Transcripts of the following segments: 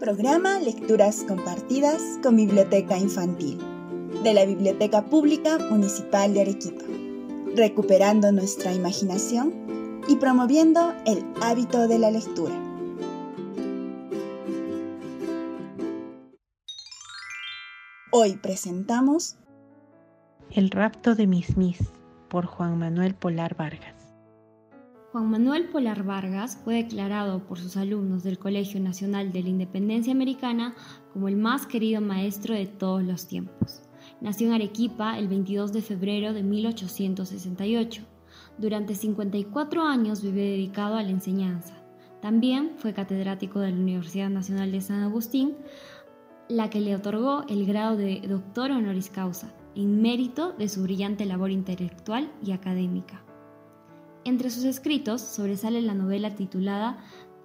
Programa Lecturas Compartidas con Biblioteca Infantil de la Biblioteca Pública Municipal de Arequipa, recuperando nuestra imaginación y promoviendo el hábito de la lectura. Hoy presentamos El rapto de Miss Miss por Juan Manuel Polar Vargas. Juan Manuel Polar Vargas fue declarado por sus alumnos del Colegio Nacional de la Independencia Americana como el más querido maestro de todos los tiempos. Nació en Arequipa el 22 de febrero de 1868. Durante 54 años vivió dedicado a la enseñanza. También fue catedrático de la Universidad Nacional de San Agustín, la que le otorgó el grado de doctor honoris causa, en mérito de su brillante labor intelectual y académica. Entre sus escritos sobresale la novela titulada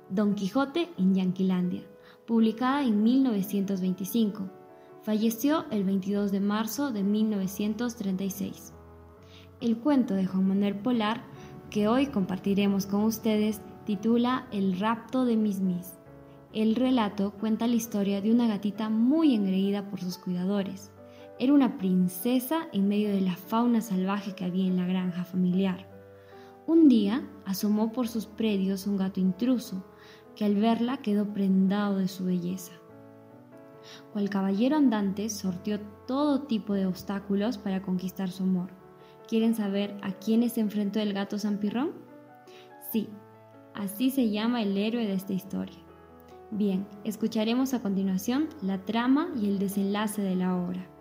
Don Quijote en Yanquilandia, publicada en 1925. Falleció el 22 de marzo de 1936. El cuento de Juan Manuel Polar, que hoy compartiremos con ustedes, titula El rapto de Miss Miss. El relato cuenta la historia de una gatita muy engreída por sus cuidadores. Era una princesa en medio de la fauna salvaje que había en la granja familiar. Un día asomó por sus predios un gato intruso, que al verla quedó prendado de su belleza. Cual caballero andante sortió todo tipo de obstáculos para conquistar su amor. ¿Quieren saber a quiénes se enfrentó el gato Zampirrón? Sí, así se llama el héroe de esta historia. Bien, escucharemos a continuación la trama y el desenlace de la obra.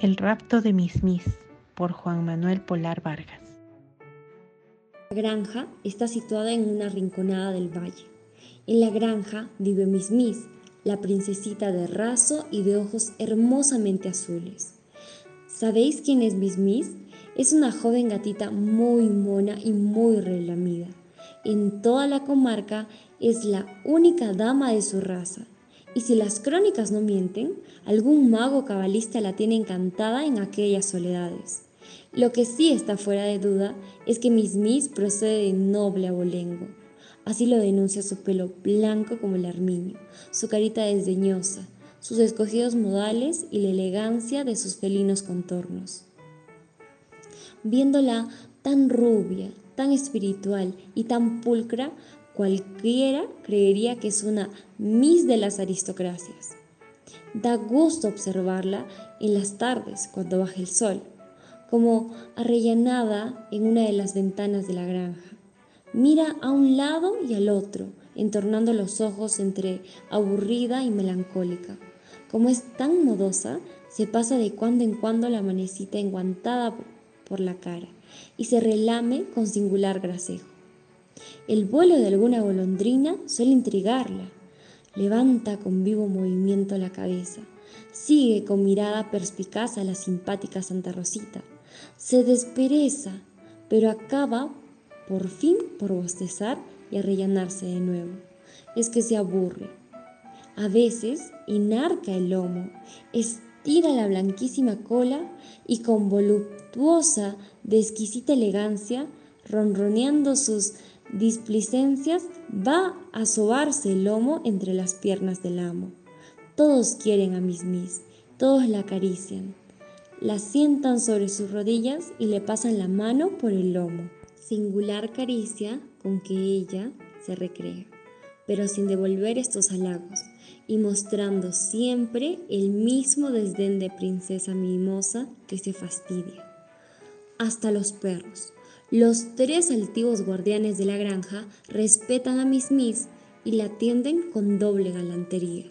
El rapto de Miss por Juan Manuel Polar Vargas. La granja está situada en una rinconada del valle. En la granja vive Miss, la princesita de raso y de ojos hermosamente azules. ¿Sabéis quién es Miss? Es una joven gatita muy mona y muy relamida. En toda la comarca es la única dama de su raza y si las crónicas no mienten, algún mago cabalista la tiene encantada en aquellas soledades. Lo que sí está fuera de duda es que Miss Miss procede de noble abolengo. Así lo denuncia su pelo blanco como el armiño, su carita desdeñosa, sus escogidos modales y la elegancia de sus felinos contornos. Viéndola tan rubia, tan espiritual y tan pulcra, Cualquiera creería que es una Miss de las aristocracias. Da gusto observarla en las tardes cuando baja el sol, como arrellanada en una de las ventanas de la granja. Mira a un lado y al otro, entornando los ojos entre aburrida y melancólica. Como es tan modosa, se pasa de cuando en cuando la manecita enguantada por la cara y se relame con singular gracejo. El vuelo de alguna golondrina suele intrigarla. Levanta con vivo movimiento la cabeza. Sigue con mirada perspicaz a la simpática Santa Rosita. Se despereza, pero acaba por fin por bostezar y arrellanarse de nuevo. Es que se aburre. A veces enarca el lomo, estira la blanquísima cola y con voluptuosa de exquisita elegancia, ronroneando sus displicencias, va a sobarse el lomo entre las piernas del amo. Todos quieren a Miss Miss, todos la acarician. La sientan sobre sus rodillas y le pasan la mano por el lomo. Singular caricia con que ella se recrea, pero sin devolver estos halagos y mostrando siempre el mismo desdén de princesa mimosa que se fastidia. Hasta los perros, los tres altivos guardianes de la granja respetan a Miss Miss y la atienden con doble galantería.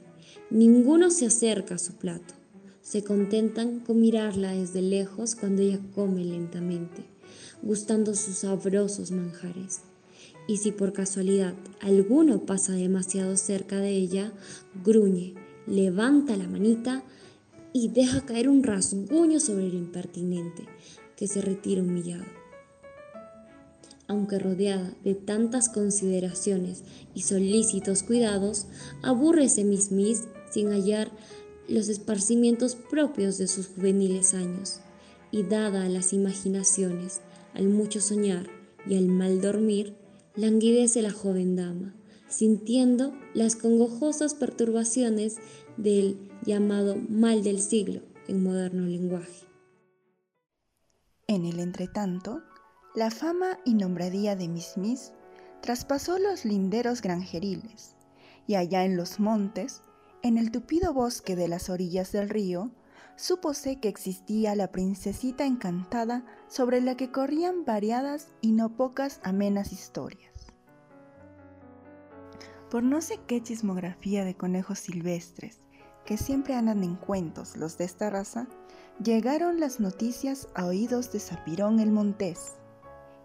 Ninguno se acerca a su plato. Se contentan con mirarla desde lejos cuando ella come lentamente, gustando sus sabrosos manjares. Y si por casualidad alguno pasa demasiado cerca de ella, gruñe, levanta la manita y deja caer un rasguño sobre el impertinente, que se retira humillado aunque rodeada de tantas consideraciones y solícitos cuidados, aburrece Miss Miss sin hallar los esparcimientos propios de sus juveniles años. y dada a las imaginaciones, al mucho soñar y al mal dormir, languidece la joven dama, sintiendo las congojosas perturbaciones del llamado mal del siglo en moderno lenguaje. En el entretanto, la fama y nombradía de Miss traspasó los linderos granjeriles, y allá en los montes, en el tupido bosque de las orillas del río, supose que existía la princesita encantada sobre la que corrían variadas y no pocas amenas historias. Por no sé qué chismografía de conejos silvestres, que siempre andan en cuentos los de esta raza, llegaron las noticias a oídos de Zapirón el Montés,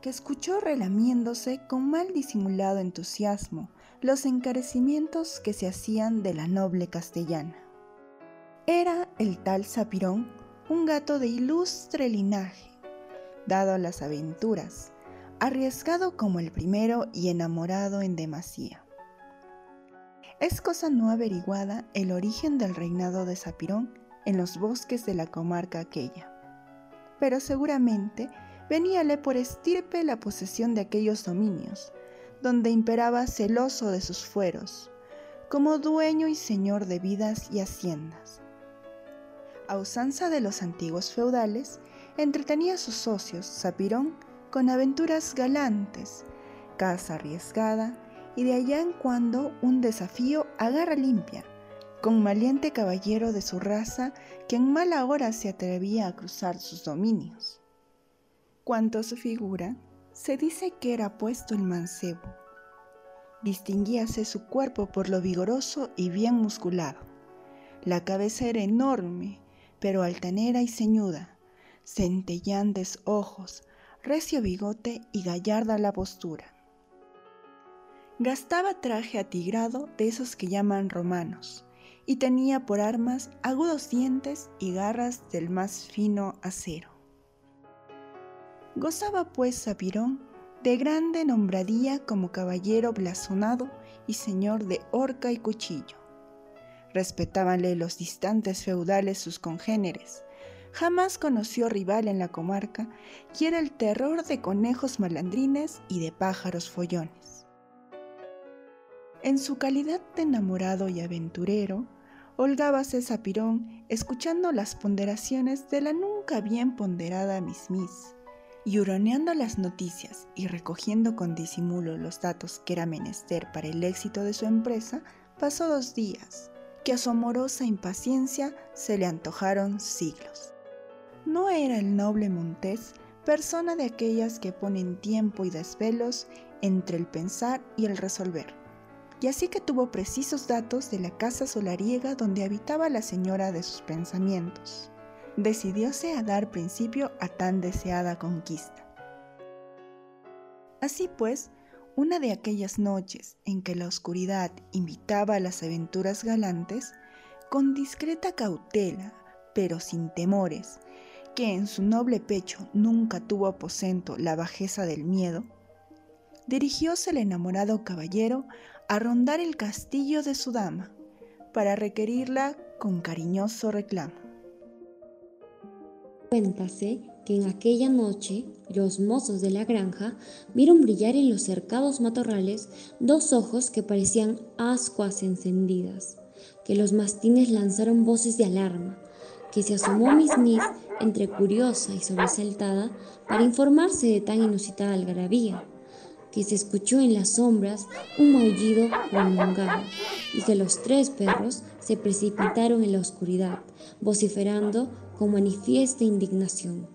que escuchó relamiéndose con mal disimulado entusiasmo los encarecimientos que se hacían de la noble castellana. Era el tal Zapirón un gato de ilustre linaje, dado a las aventuras, arriesgado como el primero y enamorado en demasía. Es cosa no averiguada el origen del reinado de Zapirón en los bosques de la comarca aquella, pero seguramente veníale por estirpe la posesión de aquellos dominios, donde imperaba celoso de sus fueros, como dueño y señor de vidas y haciendas. A usanza de los antiguos feudales, entretenía a sus socios, Zapirón, con aventuras galantes, caza arriesgada y de allá en cuando un desafío a garra limpia, con maliente caballero de su raza que en mala hora se atrevía a cruzar sus dominios. Cuanto a su figura, se dice que era puesto el mancebo. Distinguíase su cuerpo por lo vigoroso y bien musculado. La cabeza era enorme, pero altanera y ceñuda, centellantes ojos, recio bigote y gallarda la postura. Gastaba traje atigrado de esos que llaman romanos, y tenía por armas agudos dientes y garras del más fino acero. Gozaba pues Zapirón de grande nombradía como caballero blasonado y señor de horca y cuchillo. Respetábanle los distantes feudales sus congéneres. Jamás conoció rival en la comarca y era el terror de conejos malandrines y de pájaros follones. En su calidad de enamorado y aventurero, holgábase Zapirón escuchando las ponderaciones de la nunca bien ponderada Miss Miss y huroneando las noticias y recogiendo con disimulo los datos que era menester para el éxito de su empresa, pasó dos días, que a su amorosa impaciencia se le antojaron siglos. No era el noble Montés persona de aquellas que ponen tiempo y desvelos entre el pensar y el resolver, y así que tuvo precisos datos de la casa solariega donde habitaba la señora de sus pensamientos decidióse a dar principio a tan deseada conquista. Así pues, una de aquellas noches en que la oscuridad invitaba a las aventuras galantes, con discreta cautela, pero sin temores, que en su noble pecho nunca tuvo aposento la bajeza del miedo, dirigióse el enamorado caballero a rondar el castillo de su dama, para requerirla con cariñoso reclamo. Cuéntase que en aquella noche los mozos de la granja vieron brillar en los cercados matorrales dos ojos que parecían ascuas encendidas, que los mastines lanzaron voces de alarma, que se asomó Miss Miss entre curiosa y sobresaltada para informarse de tan inusitada algarabía, que se escuchó en las sombras un maullido prolongado y que los tres perros se precipitaron en la oscuridad, vociferando con manifiesta indignación.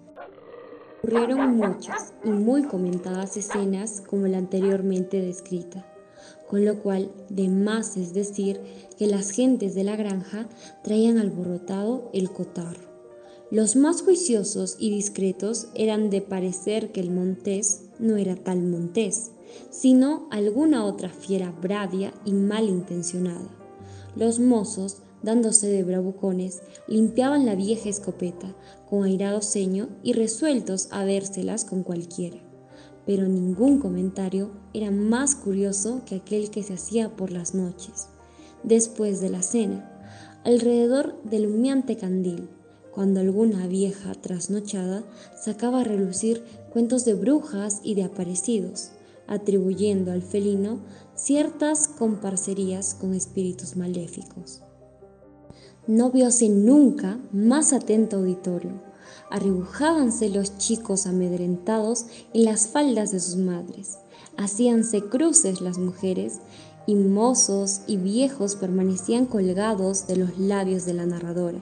Ocurrieron muchas y muy comentadas escenas como la anteriormente descrita, con lo cual de más es decir que las gentes de la granja traían alborotado el cotarro. Los más juiciosos y discretos eran de parecer que el montés no era tal montés, sino alguna otra fiera bradia y malintencionada. Los mozos dándose de bravucones, limpiaban la vieja escopeta con airado ceño y resueltos a vérselas con cualquiera. Pero ningún comentario era más curioso que aquel que se hacía por las noches, después de la cena, alrededor del humeante candil, cuando alguna vieja trasnochada sacaba a relucir cuentos de brujas y de aparecidos, atribuyendo al felino ciertas comparcerías con espíritus maléficos. No vióse nunca más atento auditorio. Arrebujábanse los chicos amedrentados en las faldas de sus madres. Hacíanse cruces las mujeres y mozos y viejos permanecían colgados de los labios de la narradora,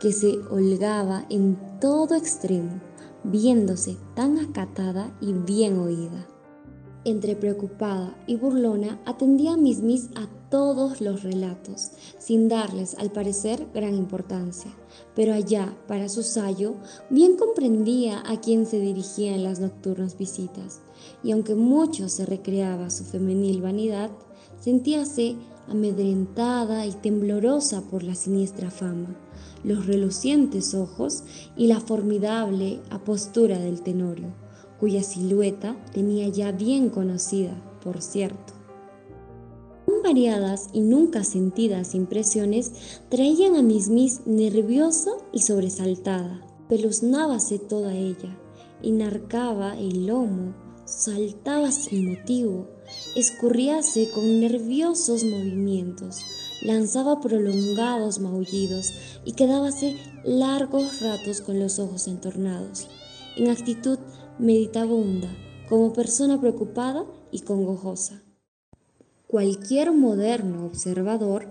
que se holgaba en todo extremo, viéndose tan acatada y bien oída. Entre preocupada y burlona, atendía a Miss Miss a todos los relatos, sin darles al parecer gran importancia, pero allá, para su sayo, bien comprendía a quién se dirigían las nocturnas visitas, y aunque mucho se recreaba su femenil vanidad, sentíase amedrentada y temblorosa por la siniestra fama, los relucientes ojos y la formidable apostura del tenorio cuya silueta tenía ya bien conocida, por cierto. Variadas y nunca sentidas impresiones traían a Miss Miss nerviosa y sobresaltada. Peluznábase toda ella, enarcaba el lomo, saltaba sin motivo, escurríase con nerviosos movimientos, lanzaba prolongados maullidos y quedábase largos ratos con los ojos entornados, en actitud meditabunda, como persona preocupada y congojosa. Cualquier moderno observador,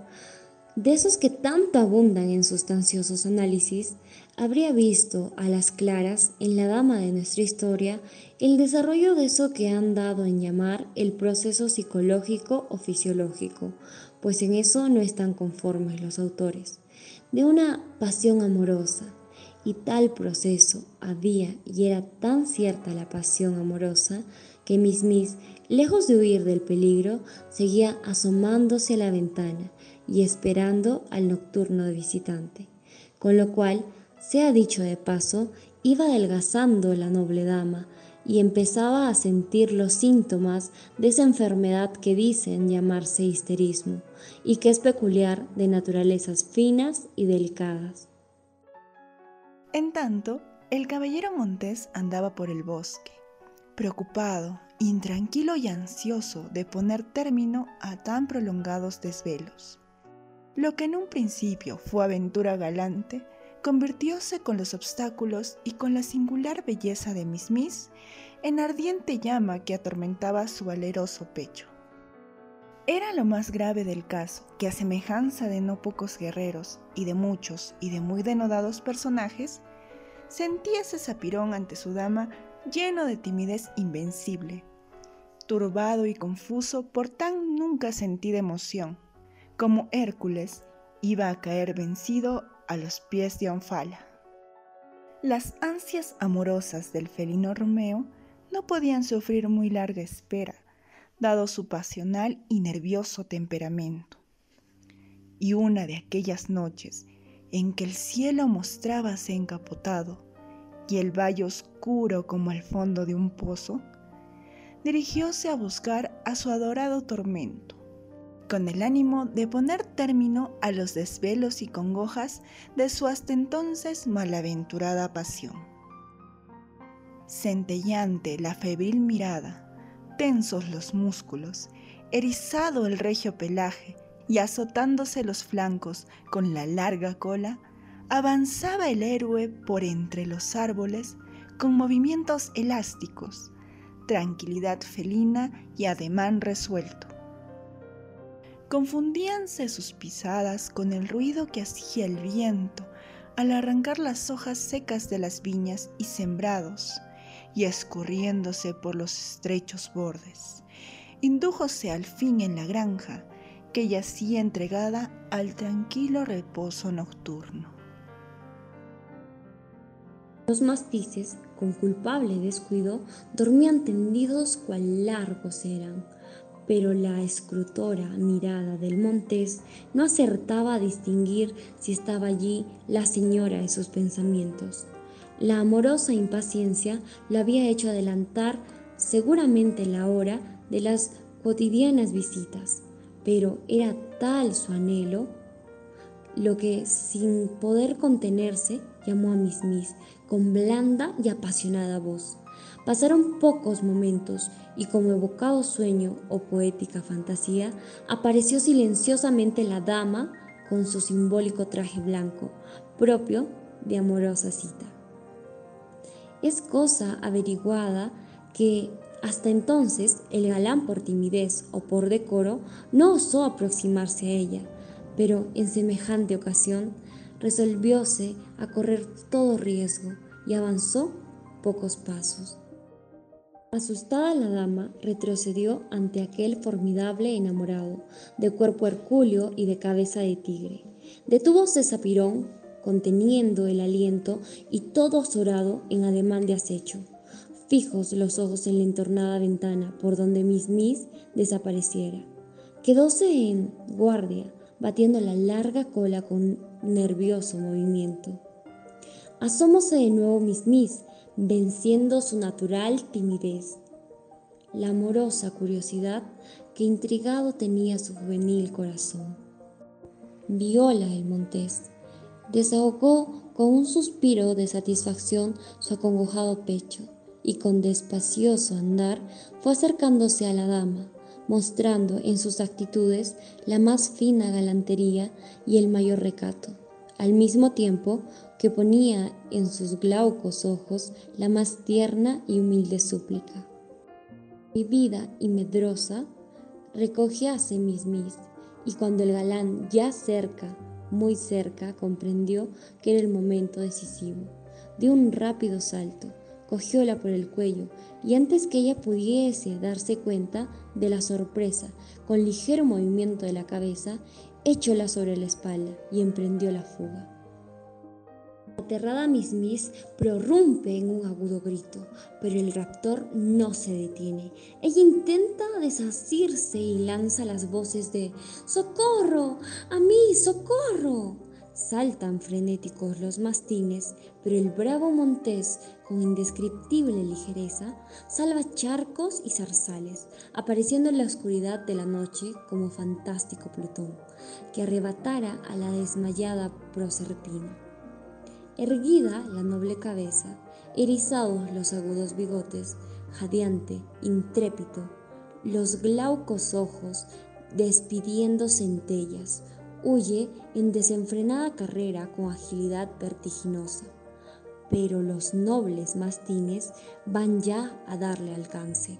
de esos que tanto abundan en sustanciosos análisis, habría visto a las claras en la dama de nuestra historia el desarrollo de eso que han dado en llamar el proceso psicológico o fisiológico, pues en eso no están conformes los autores, de una pasión amorosa, y tal proceso había y era tan cierta la pasión amorosa que Miss Miss, lejos de huir del peligro, seguía asomándose a la ventana y esperando al nocturno visitante, con lo cual, sea dicho de paso, iba adelgazando la noble dama y empezaba a sentir los síntomas de esa enfermedad que dicen llamarse histerismo y que es peculiar de naturalezas finas y delicadas. En tanto, el caballero Montés andaba por el bosque, preocupado, intranquilo y ansioso de poner término a tan prolongados desvelos. Lo que en un principio fue aventura galante, convirtióse con los obstáculos y con la singular belleza de Miss Miss en ardiente llama que atormentaba su valeroso pecho. Era lo más grave del caso, que a semejanza de no pocos guerreros y de muchos y de muy denodados personajes, sentía ese zapirón ante su dama lleno de timidez invencible, turbado y confuso por tan nunca sentida emoción, como Hércules iba a caer vencido a los pies de Onfala. Las ansias amorosas del felino Romeo no podían sufrir muy larga espera, dado su pasional y nervioso temperamento. Y una de aquellas noches en que el cielo mostrábase encapotado y el valle oscuro como el fondo de un pozo, dirigióse a buscar a su adorado tormento, con el ánimo de poner término a los desvelos y congojas de su hasta entonces malaventurada pasión. Centellante la febril mirada, tensos los músculos, erizado el regio pelaje y azotándose los flancos con la larga cola, avanzaba el héroe por entre los árboles con movimientos elásticos, tranquilidad felina y ademán resuelto. Confundíanse sus pisadas con el ruido que hacía el viento al arrancar las hojas secas de las viñas y sembrados, y escurriéndose por los estrechos bordes. Indújose al fin en la granja, que yacía entregada al tranquilo reposo nocturno. Los mastices, con culpable descuido, dormían tendidos cual largos eran, pero la escrutora mirada del montés no acertaba a distinguir si estaba allí la señora de sus pensamientos. La amorosa impaciencia la había hecho adelantar seguramente la hora de las cotidianas visitas, pero era tal su anhelo lo que sin poder contenerse llamó a Miss Miss con blanda y apasionada voz. Pasaron pocos momentos y como evocado sueño o poética fantasía, apareció silenciosamente la dama con su simbólico traje blanco, propio de amorosa cita. Es cosa averiguada que hasta entonces el galán por timidez o por decoro no osó aproximarse a ella, pero en semejante ocasión resolvióse a correr todo riesgo y avanzó pocos pasos. Asustada la dama retrocedió ante aquel formidable enamorado, de cuerpo hercúleo y de cabeza de tigre. Detúvose Zapirón, conteniendo el aliento y todo azorado en ademán de acecho. Fijos los ojos en la entornada ventana por donde Miss Miss desapareciera. Quedóse en guardia, batiendo la larga cola con nervioso movimiento. Asómose de nuevo Miss Miss, venciendo su natural timidez, la amorosa curiosidad que intrigado tenía su juvenil corazón. Viola el Montés desahogó con un suspiro de satisfacción su acongojado pecho y con despacioso andar fue acercándose a la dama, mostrando en sus actitudes la más fina galantería y el mayor recato, al mismo tiempo que ponía en sus glaucos ojos la más tierna y humilde súplica. Vivida y medrosa, recogíase mis mis, y cuando el galán ya cerca, muy cerca, comprendió que era el momento decisivo, dio un rápido salto, cogióla por el cuello y antes que ella pudiese darse cuenta de la sorpresa, con ligero movimiento de la cabeza, echóla sobre la espalda y emprendió la fuga. Aterrada Miss Miss prorrumpe en un agudo grito, pero el raptor no se detiene. Ella intenta desasirse y lanza las voces de ¡Socorro! ¡A mí! ¡Socorro! Saltan frenéticos los mastines, pero el bravo Montés, con indescriptible ligereza, salva charcos y zarzales, apareciendo en la oscuridad de la noche como fantástico Plutón, que arrebatara a la desmayada Proserpina. Erguida la noble cabeza, erizados los agudos bigotes, jadeante, intrépido, los glaucos ojos despidiendo centellas, huye en desenfrenada carrera con agilidad vertiginosa. Pero los nobles mastines van ya a darle alcance.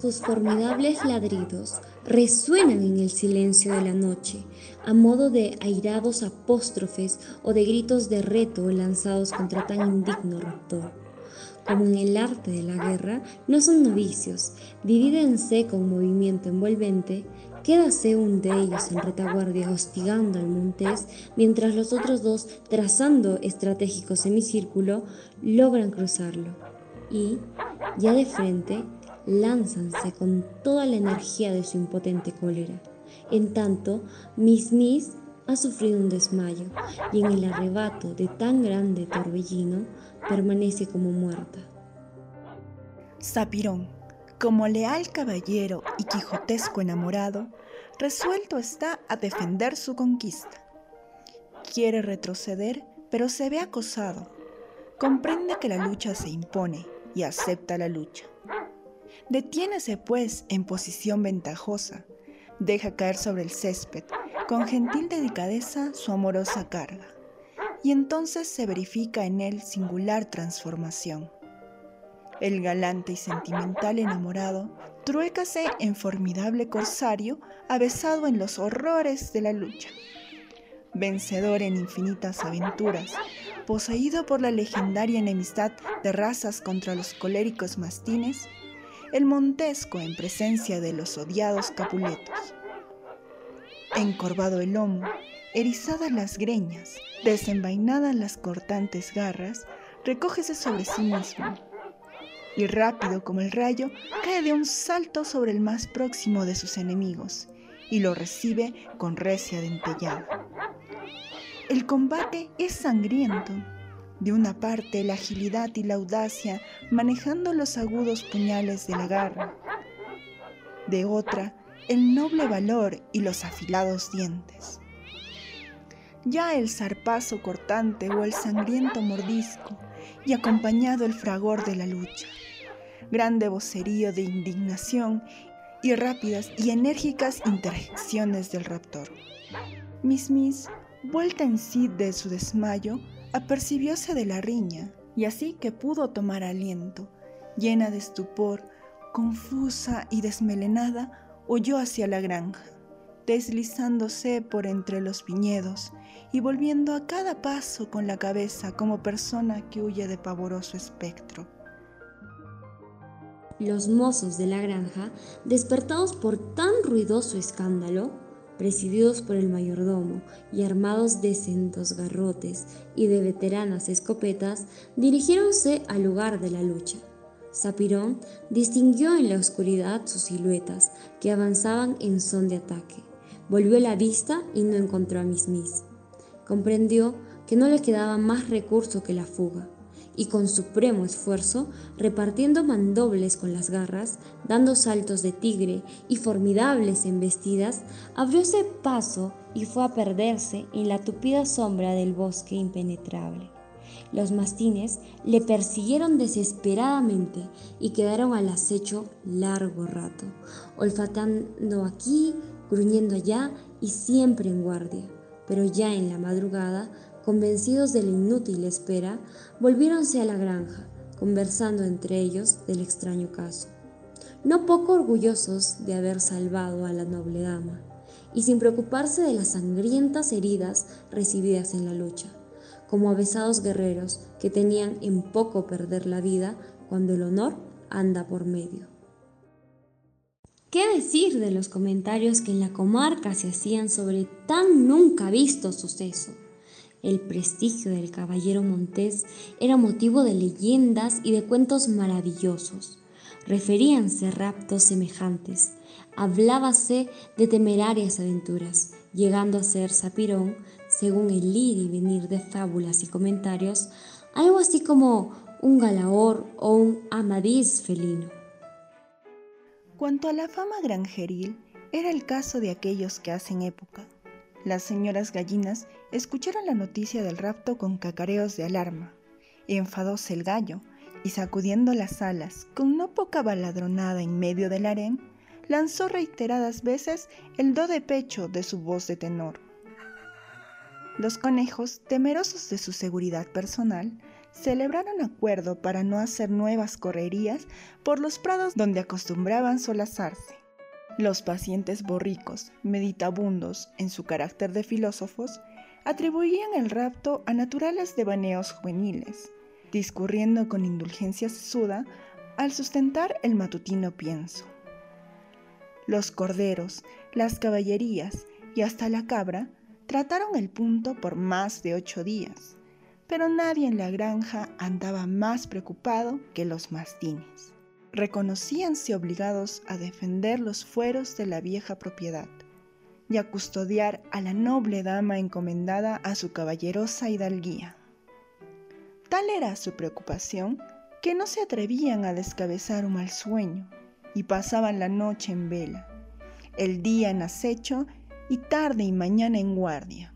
Sus formidables ladridos resuenan en el silencio de la noche, a modo de airados apóstrofes o de gritos de reto lanzados contra tan indigno raptor. Como en el arte de la guerra, no son novicios, divídense con movimiento envolvente, quédase un de ellos en retaguardia hostigando al montés, mientras los otros dos, trazando estratégico semicírculo, logran cruzarlo. Y, ya de frente, lánzanse con toda la energía de su impotente cólera. En tanto, Miss Miss ha sufrido un desmayo y en el arrebato de tan grande torbellino permanece como muerta. Zapirón, como leal caballero y quijotesco enamorado, resuelto está a defender su conquista. Quiere retroceder, pero se ve acosado. Comprende que la lucha se impone y acepta la lucha. Detiénese pues en posición ventajosa, deja caer sobre el césped con gentil delicadeza su amorosa carga, y entonces se verifica en él singular transformación. El galante y sentimental enamorado truécase en formidable corsario avesado en los horrores de la lucha. Vencedor en infinitas aventuras, poseído por la legendaria enemistad de razas contra los coléricos mastines, el Montesco en presencia de los odiados Capuletos. Encorvado el lomo, erizadas las greñas, desenvainadas las cortantes garras, recógese sobre sí mismo y rápido como el rayo cae de un salto sobre el más próximo de sus enemigos y lo recibe con recia dentellada. El combate es sangriento de una parte la agilidad y la audacia manejando los agudos puñales de la garra. De otra, el noble valor y los afilados dientes. ya el zarpazo cortante o el sangriento mordisco, y acompañado el fragor de la lucha. Grande vocerío de indignación y rápidas y enérgicas interjecciones del raptor. Miss Miss, vuelta en sí de su desmayo, apercibióse de la riña, y así que pudo tomar aliento, llena de estupor, confusa y desmelenada, huyó hacia la granja, deslizándose por entre los viñedos y volviendo a cada paso con la cabeza como persona que huye de pavoroso espectro. Los mozos de la granja, despertados por tan ruidoso escándalo, presididos por el mayordomo y armados de sendos garrotes y de veteranas escopetas, dirigiéronse al lugar de la lucha. Sapirón distinguió en la oscuridad sus siluetas que avanzaban en son de ataque. Volvió la vista y no encontró a Miss. Comprendió que no le quedaba más recurso que la fuga y con supremo esfuerzo, repartiendo mandobles con las garras, dando saltos de tigre y formidables embestidas, abrióse paso y fue a perderse en la tupida sombra del bosque impenetrable. Los mastines le persiguieron desesperadamente y quedaron al acecho largo rato, olfatando aquí, gruñendo allá y siempre en guardia. Pero ya en la madrugada convencidos de la inútil espera, volviéronse a la granja, conversando entre ellos del extraño caso, no poco orgullosos de haber salvado a la noble dama, y sin preocuparse de las sangrientas heridas recibidas en la lucha, como avesados guerreros que tenían en poco perder la vida cuando el honor anda por medio. ¿Qué decir de los comentarios que en la comarca se hacían sobre tan nunca visto suceso? El prestigio del caballero Montés era motivo de leyendas y de cuentos maravillosos. Referíanse raptos semejantes, hablábase de temerarias aventuras, llegando a ser Sapirón, según el ir y venir de fábulas y comentarios, algo así como un galaor o un amadís felino. Cuanto a la fama granjeril, era el caso de aquellos que hacen época. Las señoras gallinas escucharon la noticia del rapto con cacareos de alarma. Enfadóse el gallo y sacudiendo las alas con no poca baladronada en medio del harén, lanzó reiteradas veces el do de pecho de su voz de tenor. Los conejos, temerosos de su seguridad personal, celebraron acuerdo para no hacer nuevas correrías por los prados donde acostumbraban solazarse. Los pacientes borricos, meditabundos en su carácter de filósofos, atribuían el rapto a naturales devaneos juveniles, discurriendo con indulgencia sesuda al sustentar el matutino pienso. Los corderos, las caballerías y hasta la cabra trataron el punto por más de ocho días, pero nadie en la granja andaba más preocupado que los mastines reconocíanse obligados a defender los fueros de la vieja propiedad y a custodiar a la noble dama encomendada a su caballerosa hidalguía. Tal era su preocupación que no se atrevían a descabezar un mal sueño y pasaban la noche en vela, el día en acecho y tarde y mañana en guardia.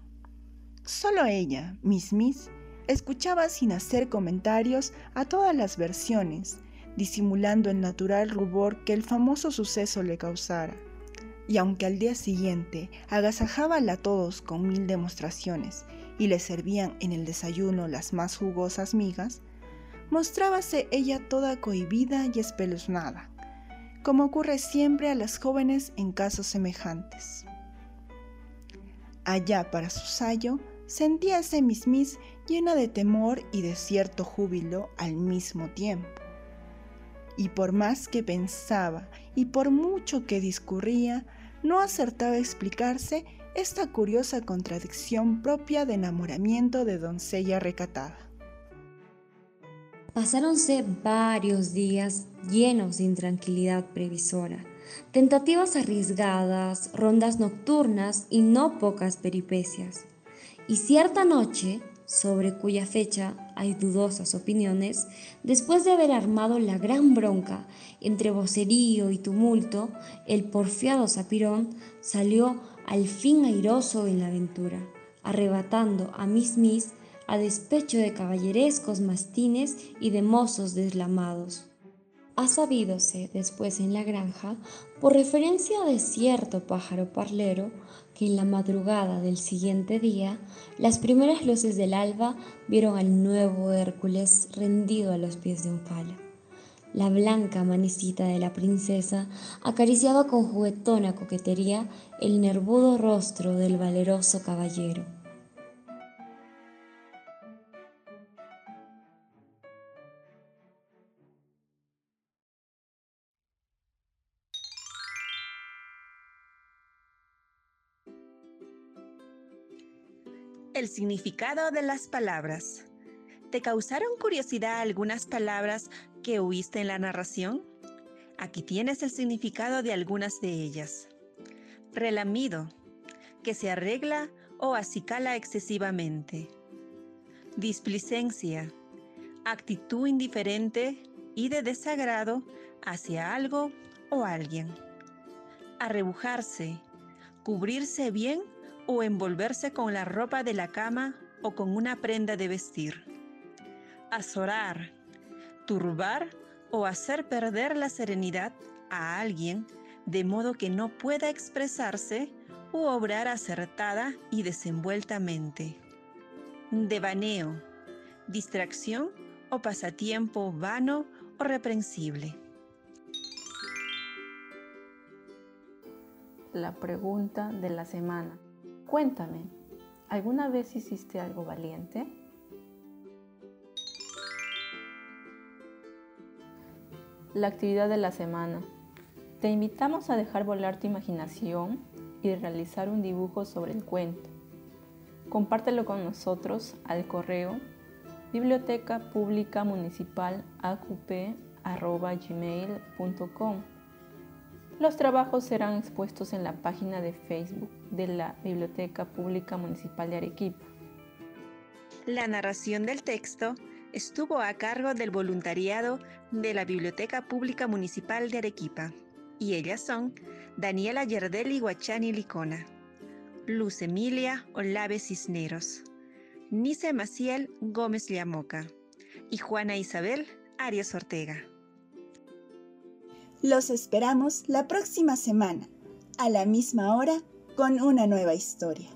Solo ella, Miss Miss, escuchaba sin hacer comentarios a todas las versiones disimulando el natural rubor que el famoso suceso le causara. Y aunque al día siguiente agasajábala a todos con mil demostraciones y le servían en el desayuno las más jugosas migas, mostrábase ella toda cohibida y espeluznada, como ocurre siempre a las jóvenes en casos semejantes. Allá para su sayo, sentíase Miss Miss llena de temor y de cierto júbilo al mismo tiempo y por más que pensaba y por mucho que discurría, no acertaba a explicarse esta curiosa contradicción propia de enamoramiento de doncella recatada. Pasáronse varios días llenos de intranquilidad previsora, tentativas arriesgadas, rondas nocturnas y no pocas peripecias. Y cierta noche, sobre cuya fecha hay dudosas opiniones, después de haber armado la gran bronca entre vocerío y tumulto, el porfiado Sapirón salió al fin airoso en la aventura, arrebatando a Miss Miss a despecho de caballerescos mastines y de mozos deslamados. Ha sabídose después en la granja, por referencia de cierto pájaro parlero, en la madrugada del siguiente día, las primeras luces del alba vieron al nuevo Hércules rendido a los pies de un falo. La blanca manecita de la princesa acariciaba con juguetona coquetería el nervudo rostro del valeroso caballero. Significado de las palabras. ¿Te causaron curiosidad algunas palabras que oíste en la narración? Aquí tienes el significado de algunas de ellas. Relamido, que se arregla o acicala excesivamente. Displicencia, actitud indiferente y de desagrado hacia algo o alguien. Arrebujarse, cubrirse bien o envolverse con la ropa de la cama o con una prenda de vestir. Azorar, turbar o hacer perder la serenidad a alguien de modo que no pueda expresarse u obrar acertada y desenvueltamente. Devaneo, distracción o pasatiempo vano o reprensible. La pregunta de la semana. Cuéntame, ¿alguna vez hiciste algo valiente? La actividad de la semana. Te invitamos a dejar volar tu imaginación y realizar un dibujo sobre el cuento. Compártelo con nosotros al correo biblioteca pública municipal los trabajos serán expuestos en la página de Facebook de la Biblioteca Pública Municipal de Arequipa. La narración del texto estuvo a cargo del voluntariado de la Biblioteca Pública Municipal de Arequipa y ellas son Daniela Yerdeli Guachani Licona, Luz Emilia Olave Cisneros, Nice Maciel Gómez Llamoca y Juana Isabel Arias Ortega. Los esperamos la próxima semana, a la misma hora, con una nueva historia.